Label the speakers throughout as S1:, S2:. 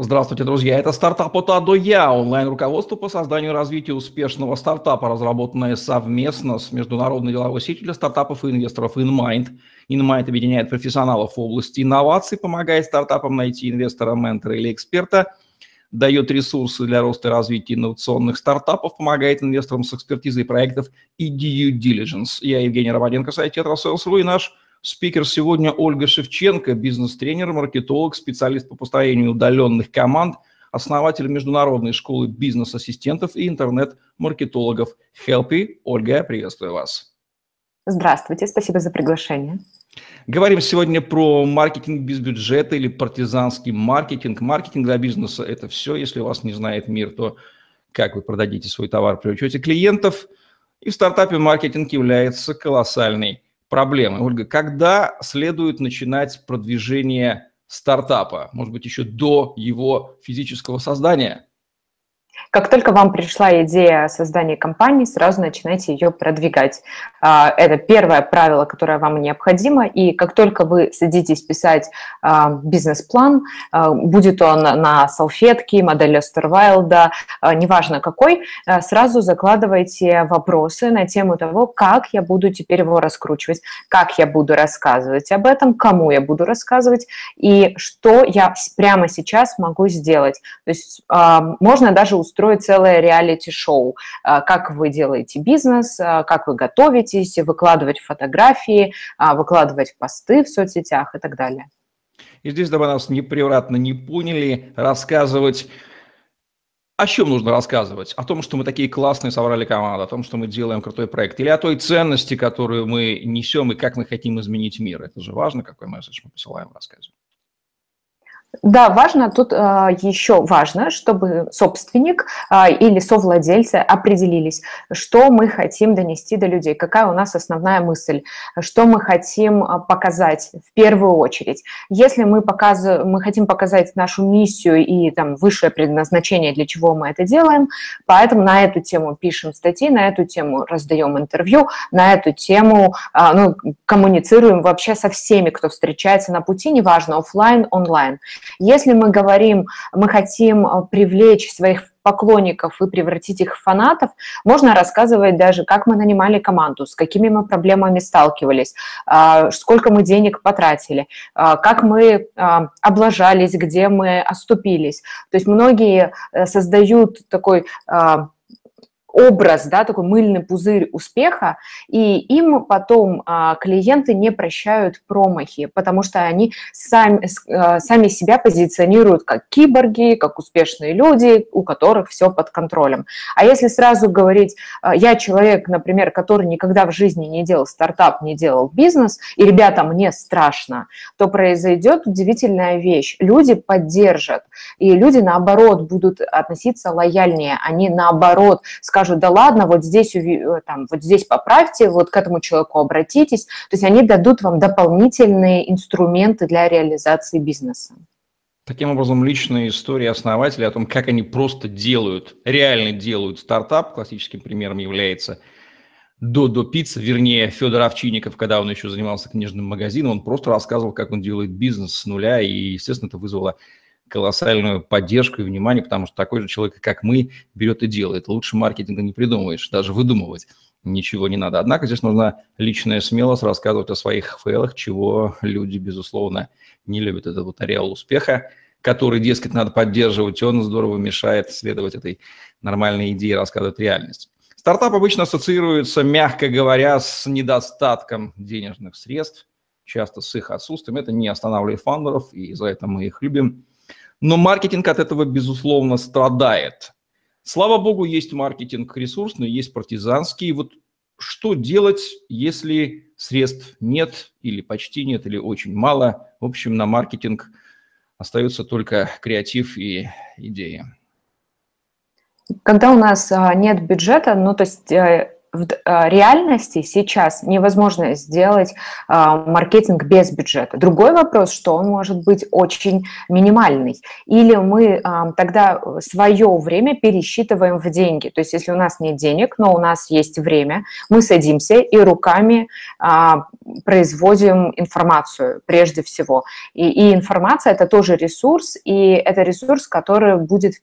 S1: Здравствуйте, друзья. Это стартап от А до Я, онлайн-руководство по созданию и развитию успешного стартапа, разработанное совместно с международной деловой сетью для стартапов и инвесторов InMind. InMind объединяет профессионалов в области инноваций, помогает стартапам найти инвестора, ментора или эксперта, дает ресурсы для роста и развития инновационных стартапов, помогает инвесторам с экспертизой проектов и due diligence. Я Евгений Романенко, сайт Tetrasales.ru и наш Спикер сегодня Ольга Шевченко, бизнес-тренер, маркетолог, специалист по построению удаленных команд, основатель международной школы бизнес-ассистентов и интернет-маркетологов Helpy. Ольга, приветствую вас.
S2: Здравствуйте, спасибо за приглашение.
S1: Говорим сегодня про маркетинг без бюджета или партизанский маркетинг. Маркетинг для бизнеса – это все. Если вас не знает мир, то как вы продадите свой товар, привлечете клиентов. И в стартапе маркетинг является колоссальной проблемы. Ольга, когда следует начинать продвижение стартапа? Может быть, еще до его физического создания?
S2: Как только вам пришла идея о создании компании, сразу начинайте ее продвигать. А, это первое правило, которое вам необходимо. И как только вы садитесь писать а, бизнес-план, а, будет он на салфетке, модель Остервайлда, неважно какой, сразу закладывайте вопросы на тему того, как я буду теперь его раскручивать, как я буду рассказывать об этом, кому я буду рассказывать и что я прямо сейчас могу сделать. То есть можно даже устроить целое реалити-шоу, а, как вы делаете бизнес, а, как вы готовитесь, выкладывать фотографии, а, выкладывать посты в соцсетях и так далее.
S1: И здесь, дабы нас непревратно не поняли, рассказывать о чем нужно рассказывать? О том, что мы такие классные собрали команду, о том, что мы делаем крутой проект, или о той ценности, которую мы несем и как мы хотим изменить мир. Это же важно, какой месседж мы посылаем в.
S2: Да, важно, тут э, еще важно, чтобы собственник э, или совладельцы определились, что мы хотим донести до людей, какая у нас основная мысль, что мы хотим а, показать в первую очередь. Если мы, показ... мы хотим показать нашу миссию и там высшее предназначение, для чего мы это делаем, поэтому на эту тему пишем статьи, на эту тему раздаем интервью, на эту тему э, ну, коммуницируем вообще со всеми, кто встречается на пути, неважно, офлайн, онлайн. Если мы говорим, мы хотим э, привлечь своих поклонников и превратить их в фанатов, можно рассказывать даже, как мы нанимали команду, с какими мы проблемами сталкивались, а, сколько мы денег потратили, а, как мы а, облажались, где мы оступились. То есть многие э, создают такой образ, да, такой мыльный пузырь успеха, и им потом а, клиенты не прощают промахи, потому что они сами, а, сами себя позиционируют как киборги, как успешные люди, у которых все под контролем. А если сразу говорить, а, я человек, например, который никогда в жизни не делал стартап, не делал бизнес, и, ребята, мне страшно, то произойдет удивительная вещь. Люди поддержат, и люди, наоборот, будут относиться лояльнее, они, наоборот, скажут, скажут, да ладно, вот здесь, э, там, вот здесь поправьте, вот к этому человеку обратитесь. То есть они дадут вам дополнительные инструменты для реализации бизнеса.
S1: Таким образом, личные истории основателей о том, как они просто делают, реально делают стартап, классическим примером является Додо Пицца, вернее, Федор Овчинников, когда он еще занимался книжным магазином, он просто рассказывал, как он делает бизнес с нуля, и, естественно, это вызвало колоссальную поддержку и внимание, потому что такой же человек, как мы, берет и делает. Лучше маркетинга не придумаешь, даже выдумывать ничего не надо. Однако здесь нужна личная смелость рассказывать о своих фейлах, чего люди, безусловно, не любят. Это вот ареал успеха, который, дескать, надо поддерживать, он здорово мешает следовать этой нормальной идее, рассказывать реальность. Стартап обычно ассоциируется, мягко говоря, с недостатком денежных средств, часто с их отсутствием. Это не останавливает фаундеров, и за это мы их любим. Но маркетинг от этого, безусловно, страдает. Слава богу, есть маркетинг ресурсный, есть партизанский. Вот что делать, если средств нет или почти нет, или очень мало? В общем, на маркетинг остается только креатив и идеи.
S2: Когда у нас а, нет бюджета, ну то есть э, в э, реальности сейчас невозможно сделать а, маркетинг без бюджета. Другой вопрос, что он может быть очень минимальный. Или мы а, тогда свое время пересчитываем в деньги. То есть если у нас нет денег, но у нас есть время, мы садимся и руками а, производим информацию прежде всего. И, и информация – это тоже ресурс, и это ресурс, который будет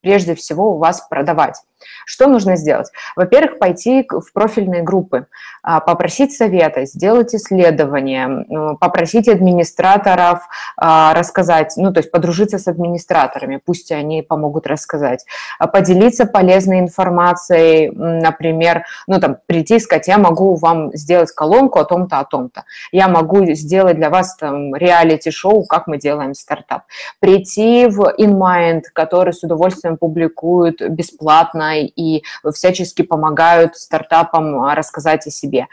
S2: прежде всего у вас продавать. Что нужно сделать? Во-первых, пойти в профильные группы, а, попросить совета, сделать исследование, попросить администраторов а, рассказать, ну, то есть подружиться с администраторами, пусть они помогут рассказать, а, поделиться полезной информацией, например, ну, там, прийти и сказать, я могу вам сделать колонку о том-то, о том-то, я могу сделать для вас там реалити-шоу, как мы делаем стартап, прийти в InMind, который с удовольствием публикует бесплатно и всячески помогают стартапам а, рассказать о себе.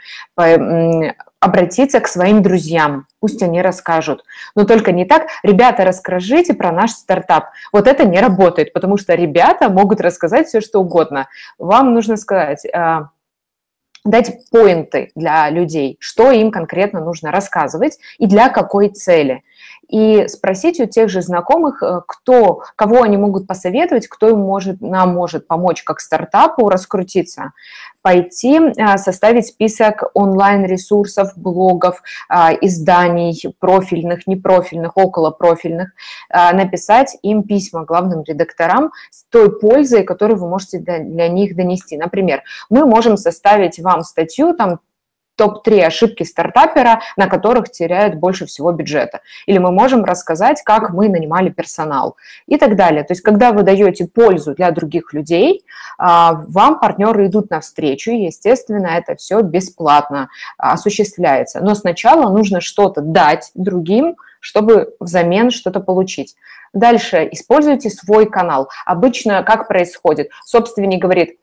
S2: Обратиться к своим друзьям, пусть они расскажут. Но только не так, ребята, расскажите про наш стартап. Вот это не работает, потому что ребята могут рассказать все, что угодно. Вам нужно сказать, а, дать поинты для людей, что им конкретно нужно рассказывать и для какой цели – и спросить у тех же знакомых, э, кто, кого они могут посоветовать, кто им может, нам может помочь как стартапу раскрутиться, пойти э, составить список онлайн-ресурсов, блогов, э, изданий профильных, непрофильных, околопрофильных, написать им письма главным редакторам с той пользой, которую вы можете для них донести. Например, мы можем составить вам статью, там топ-3 ошибки стартапера, на которых теряют больше всего бюджета. Или мы можем рассказать, как мы нанимали персонал и так далее. То есть, когда вы даете пользу для других людей, а, вам партнеры идут навстречу, и, естественно, это все бесплатно осуществляется. Но сначала нужно что-то дать другим, чтобы взамен что-то получить. Дальше используйте свой канал. Обычно как происходит? Собственник говорит,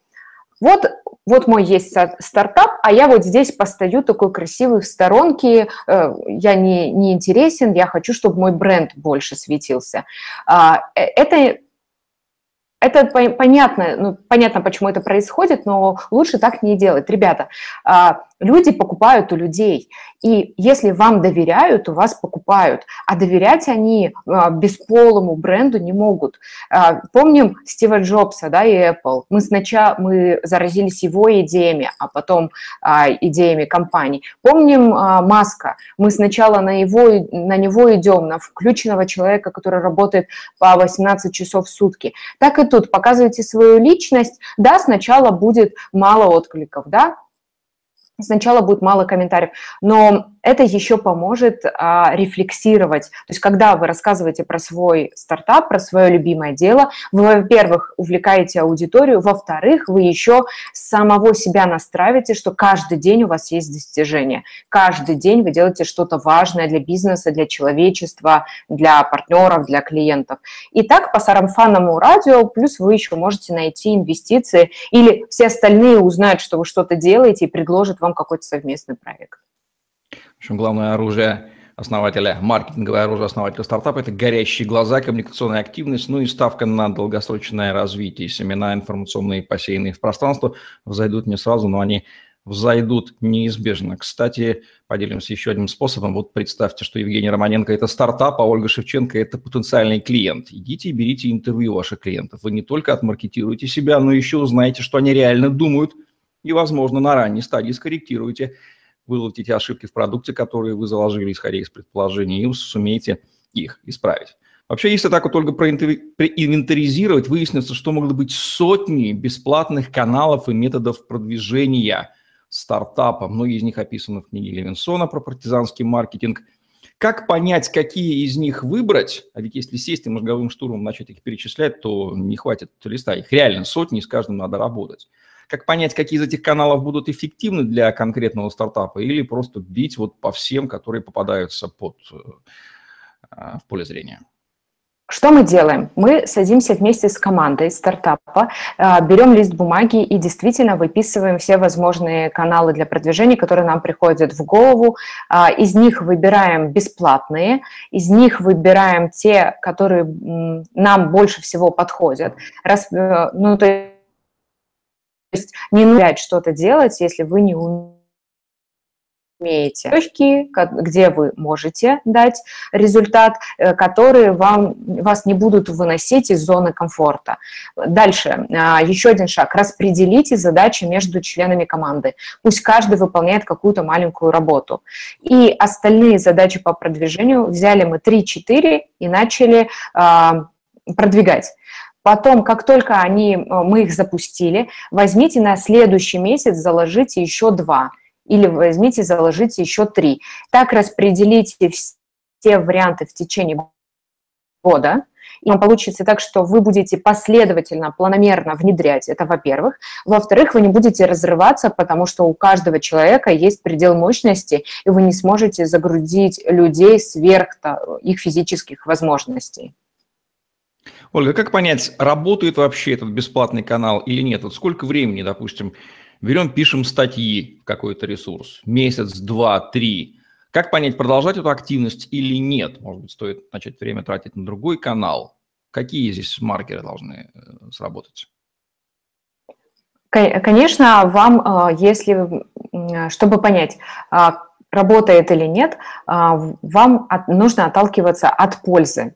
S2: вот, вот мой есть стартап, а я вот здесь постою такой красивый в сторонке, э, я не, не интересен, я хочу, чтобы мой бренд больше светился. А, э, это это понятно, ну, понятно, почему это происходит, но лучше так не делать. Ребята, а, люди покупают у людей, и если вам доверяют, у вас покупают, а доверять они а, бесполому бренду не могут. А, помним Стива Джобса, да, и Apple. Мы сначала мы заразились его идеями, а потом идеями компаний. Помним Маска. Мы сначала на, его, на него идем, на включенного человека, который работает по 18 часов в сутки. Так и тут показывайте свою личность, да, сначала будет мало откликов, да, сначала будет мало комментариев, но это еще поможет а, рефлексировать. То есть, когда вы рассказываете про свой стартап, про свое любимое дело, вы, во-первых, увлекаете аудиторию, во-вторых, вы еще самого себя настраиваете, что каждый день у вас есть достижения. Каждый день вы делаете что-то важное для бизнеса, для человечества, для партнеров, для клиентов. И так по сарафанному радио, плюс вы еще можете найти инвестиции, или все остальные узнают, что вы что-то делаете и предложат вам какой-то совместный проект.
S1: Общем, главное оружие основателя, маркетинговое оружие основателя стартапа – это горящие глаза, коммуникационная активность, ну и ставка на долгосрочное развитие. Семена информационные, посеянные в пространство, взойдут не сразу, но они взойдут неизбежно. Кстати, поделимся еще одним способом. Вот представьте, что Евгений Романенко – это стартап, а Ольга Шевченко – это потенциальный клиент. Идите и берите интервью ваших клиентов. Вы не только отмаркетируете себя, но еще узнаете, что они реально думают, и, возможно, на ранней стадии скорректируете – выловите те ошибки в продукте, которые вы заложили, исходя из предположений, и сумеете их исправить. Вообще, если так вот только проинвентаризировать, выяснится, что могут быть сотни бесплатных каналов и методов продвижения стартапа. Многие из них описаны в книге Левинсона про партизанский маркетинг. Как понять, какие из них выбрать? А ведь если сесть и мозговым штурмом начать их перечислять, то не хватит листа. Их реально сотни, и с каждым надо работать как понять, какие из этих каналов будут эффективны для конкретного стартапа, или просто бить вот по всем, которые попадаются под, э, а, в поле зрения?
S2: Что мы делаем? Мы садимся вместе с командой стартапа, э, берем лист бумаги и действительно выписываем все возможные каналы для продвижения, которые нам приходят в голову. А, из них выбираем бесплатные, из них выбираем те, которые нам больше всего подходят. Раз, э, ну, то есть не нужно что-то делать, если вы не умеете точки, где вы можете дать результат, э, которые вам, вас не будут выносить из зоны комфорта. Дальше, а, еще один шаг. Распределите задачи между членами команды. Пусть каждый выполняет какую-то маленькую работу. И остальные задачи по продвижению взяли мы 3-4 и начали а, продвигать. Потом, как только они, мы их запустили, возьмите на следующий месяц, заложите еще два – или возьмите, заложите еще три. Так распределите все варианты в течение года, и вам получится так, что вы будете последовательно, планомерно внедрять это, во-первых. Во-вторых, вы не будете разрываться, потому что у каждого человека есть предел мощности, и вы не сможете загрузить людей сверх их физических возможностей.
S1: Ольга, как понять, работает вообще этот бесплатный канал или нет? Вот сколько времени, допустим, Берем, пишем статьи в какой-то ресурс, месяц, два, три. Как понять, продолжать эту активность или нет? Может быть, стоит начать время тратить на другой канал? Какие здесь маркеры должны э, сработать?
S2: Конечно, вам, э, если, чтобы понять, э, работает или нет, вам нужно отталкиваться от пользы.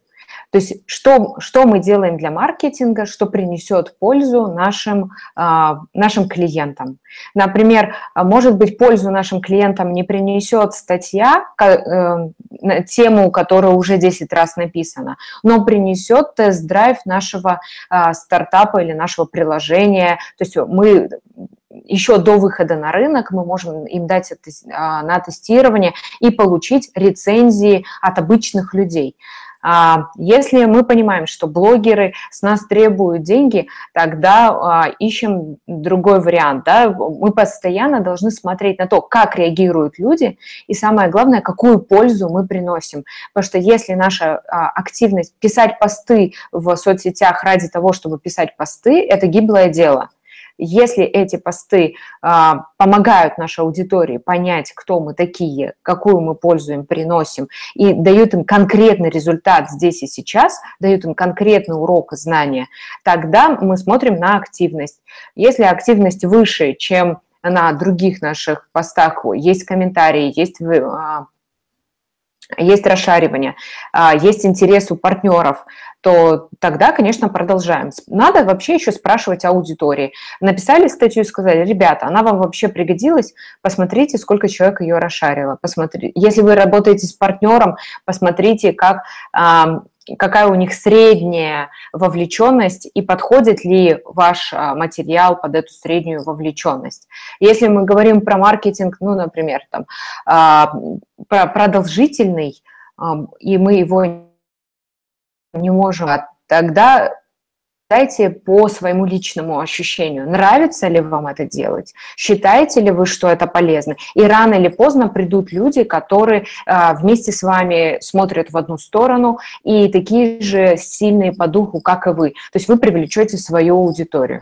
S2: То есть что, что мы делаем для маркетинга, что принесет пользу нашим, а, нашим клиентам. Например, может быть, пользу нашим клиентам не принесет статья, э, тему, которая уже 10 раз написана, но принесет тест-драйв нашего а, стартапа или нашего приложения. То есть мы еще до выхода на рынок мы можем им дать это а, на тестирование и получить рецензии от обычных людей. А, если мы понимаем, что блогеры с нас требуют деньги, тогда а, ищем другой вариант. Да? Мы постоянно должны смотреть на то, как реагируют люди, и самое главное, какую пользу мы приносим. Потому что если наша а, активность писать посты в соцсетях ради того, чтобы писать посты, это гиблое дело. Если эти посты а, помогают нашей аудитории понять, кто мы такие, какую мы пользу им приносим, и дают им конкретный результат здесь и сейчас, дают им конкретный урок знания, тогда мы смотрим на активность. Если активность выше, чем на других наших постах, есть комментарии, есть а, есть расшаривание, а, есть интерес у партнеров, то тогда, конечно, продолжаем. Надо вообще еще спрашивать аудитории. Написали статью и сказали, ребята, она вам вообще пригодилась, посмотрите, сколько человек ее расшарило. Посмотри. Если вы работаете с партнером, посмотрите, как какая у них средняя вовлеченность и подходит ли ваш а, материал под эту среднюю вовлеченность. Если мы говорим про маркетинг, ну, например, там, а, про продолжительный, и мы его не можем, тогда Дайте по своему личному ощущению, нравится ли вам это делать, считаете ли вы, что это полезно. И рано или поздно придут люди, которые а, вместе с вами смотрят в одну сторону и такие же сильные по духу, как и вы. То есть вы привлечете свою аудиторию.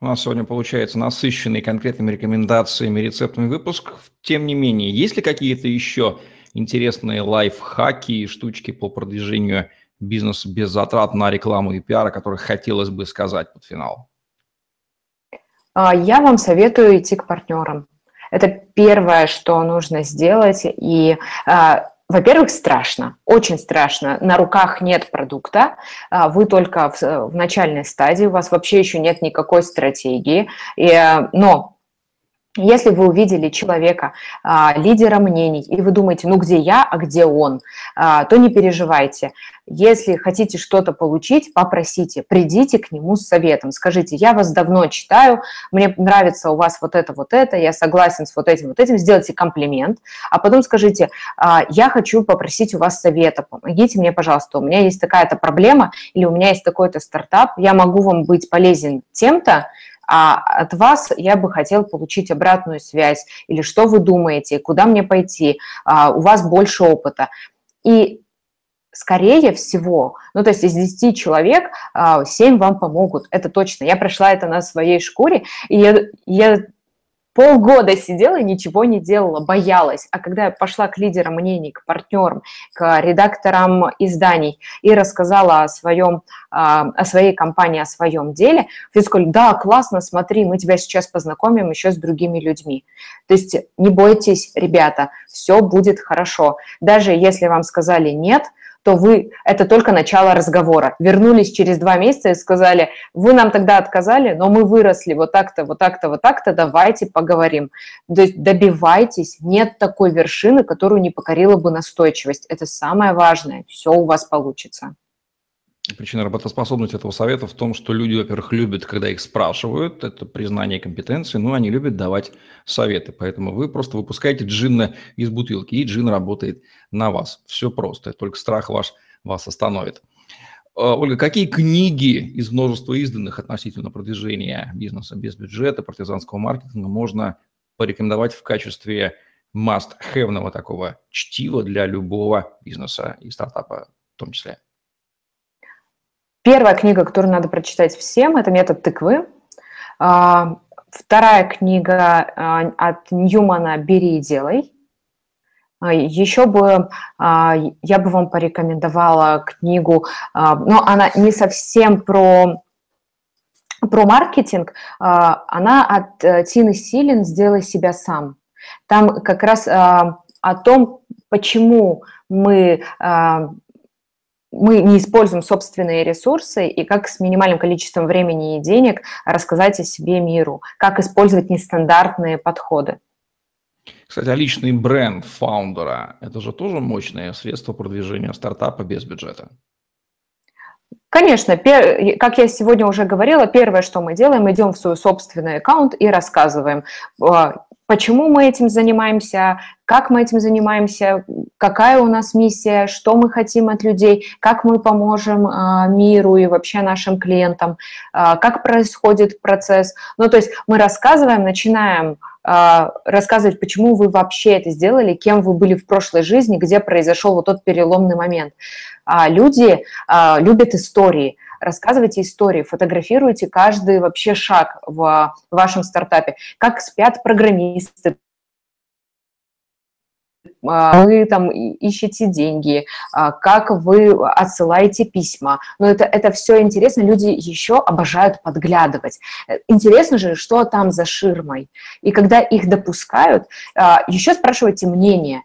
S1: У нас сегодня получается насыщенный конкретными рекомендациями, рецептами выпуск. Тем не менее, есть ли какие-то еще интересные лайфхаки и штучки по продвижению бизнес без затрат на рекламу и пиар, о которых хотелось бы сказать под финал?
S2: А, я вам советую идти к партнерам. Это первое, что нужно сделать. И, а, во-первых, страшно, очень страшно. На руках нет продукта, а, вы только в, в начальной стадии, у вас вообще еще нет никакой стратегии. И, но если вы увидели человека, а, лидера мнений, и вы думаете, ну где я, а где он, а, то не переживайте. Если хотите что-то получить, попросите, придите к нему с советом. Скажите, я вас давно читаю, мне нравится у вас вот это, вот это, я согласен с вот этим, вот этим, сделайте комплимент, а потом скажите, а, я хочу попросить у вас совета, помогите мне, пожалуйста, у меня есть такая-то проблема или у меня есть такой-то стартап, я могу вам быть полезен тем-то, а от вас я бы хотел получить обратную связь, или что вы думаете, куда мне пойти, а, у вас больше опыта. И скорее всего, ну, то есть из 10 человек 7 а, вам помогут, это точно. Я прошла это на своей шкуре, и я, я полгода сидела и ничего не делала, боялась. А когда я пошла к лидерам мнений, к партнерам, к редакторам изданий и рассказала о, своем, а, о своей компании, о своем деле, все сказали, да, классно, смотри, мы тебя сейчас познакомим еще с другими людьми. То есть не бойтесь, ребята, все будет хорошо. Даже если вам сказали нет – то вы, это только начало разговора. Вернулись через два месяца и сказали, вы нам тогда отказали, но мы выросли вот так-то, вот так-то, вот так-то, давайте поговорим. То есть добивайтесь, нет такой вершины, которую не покорила бы настойчивость. Это самое важное, все у вас получится.
S1: Причина работоспособности этого совета в том, что люди, во-первых, любят, когда их спрашивают, это признание компетенции, но они любят давать советы. Поэтому вы просто выпускаете джинна из бутылки, и джин работает на вас. Все просто, только страх ваш вас остановит. А, Ольга, какие книги из множества изданных относительно продвижения бизнеса без бюджета, партизанского маркетинга можно порекомендовать в качестве must-have такого чтива для любого бизнеса и стартапа в том числе?
S2: Первая книга, которую надо прочитать всем, это «Метод тыквы». А, вторая книга а, от Ньюмана «Бери и делай». А, Еще бы я бы вам порекомендовала книгу, но она не совсем про про маркетинг, она от э, Тины Силин «Сделай себя сам». Там как раз о том, почему мы мы не используем собственные ресурсы и как с минимальным количеством времени и денег рассказать о себе миру, как использовать нестандартные подходы.
S1: Кстати, а личный бренд фаундера – это же тоже мощное средство продвижения стартапа без бюджета.
S2: Конечно, как я сегодня уже говорила, первое, что мы делаем, идем в свой собственный аккаунт и рассказываем, а, почему мы этим занимаемся, как мы этим занимаемся, какая у нас миссия, что мы хотим от людей, как мы поможем а, миру и вообще нашим клиентам, а, как происходит процесс. Ну, то есть мы рассказываем, начинаем а, рассказывать, почему вы вообще это сделали, кем вы были в прошлой жизни, где произошел вот тот переломный момент. Люди любят истории. Рассказывайте истории, фотографируйте каждый вообще шаг в вашем стартапе. Как спят программисты, вы там ищете деньги, как вы отсылаете письма. Но это, это все интересно, люди еще обожают подглядывать. Интересно же, что там за ширмой. И когда их допускают, еще спрашивайте мнение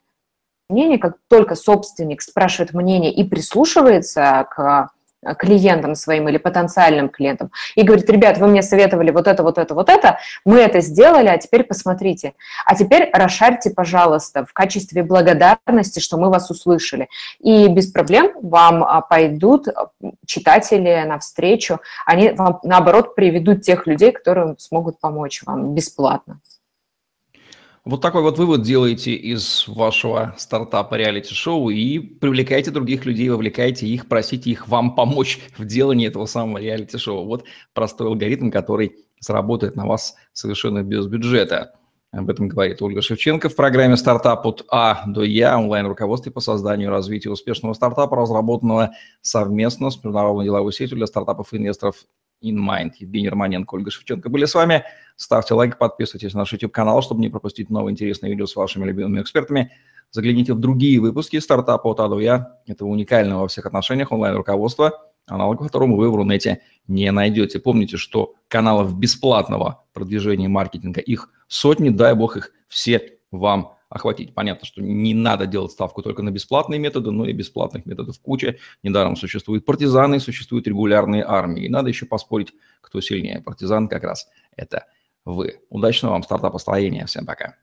S2: мнение, как только собственник спрашивает мнение и прислушивается к клиентам своим или потенциальным клиентам и говорит, ребят, вы мне советовали вот это, вот это, вот это, мы это сделали, а теперь посмотрите. А теперь расшарьте, пожалуйста, в качестве благодарности, что мы вас услышали. И без проблем вам а, пойдут читатели навстречу, они вам, наоборот, приведут тех людей, которые смогут помочь вам бесплатно.
S1: Вот такой вот вывод делаете из вашего стартапа реалити-шоу и привлекайте других людей, вовлекайте их, просите их вам помочь в делании этого самого реалити-шоу. Вот простой алгоритм, который сработает на вас совершенно без бюджета. Об этом говорит Ольга Шевченко в программе «Стартап от А до Я» онлайн-руководстве по созданию и развитию успешного стартапа, разработанного совместно с международной деловой сетью для стартапов и инвесторов InMind. Евгений Романенко, Ольга Шевченко были с вами. Ставьте лайк, подписывайтесь на наш YouTube-канал, чтобы не пропустить новые интересные видео с вашими любимыми экспертами. Загляните в другие выпуски стартапа от Я. Это уникальное во всех отношениях онлайн-руководство, аналог которому вы в Рунете не найдете. Помните, что каналов бесплатного продвижения маркетинга, их сотни, дай бог их все вам охватить. Понятно, что не надо делать ставку только на бесплатные методы, но и бесплатных методов куча. Недаром существуют партизаны, существуют регулярные армии. И надо еще поспорить, кто сильнее. Партизан как раз это вы. Удачного вам стартапостроения. Всем пока.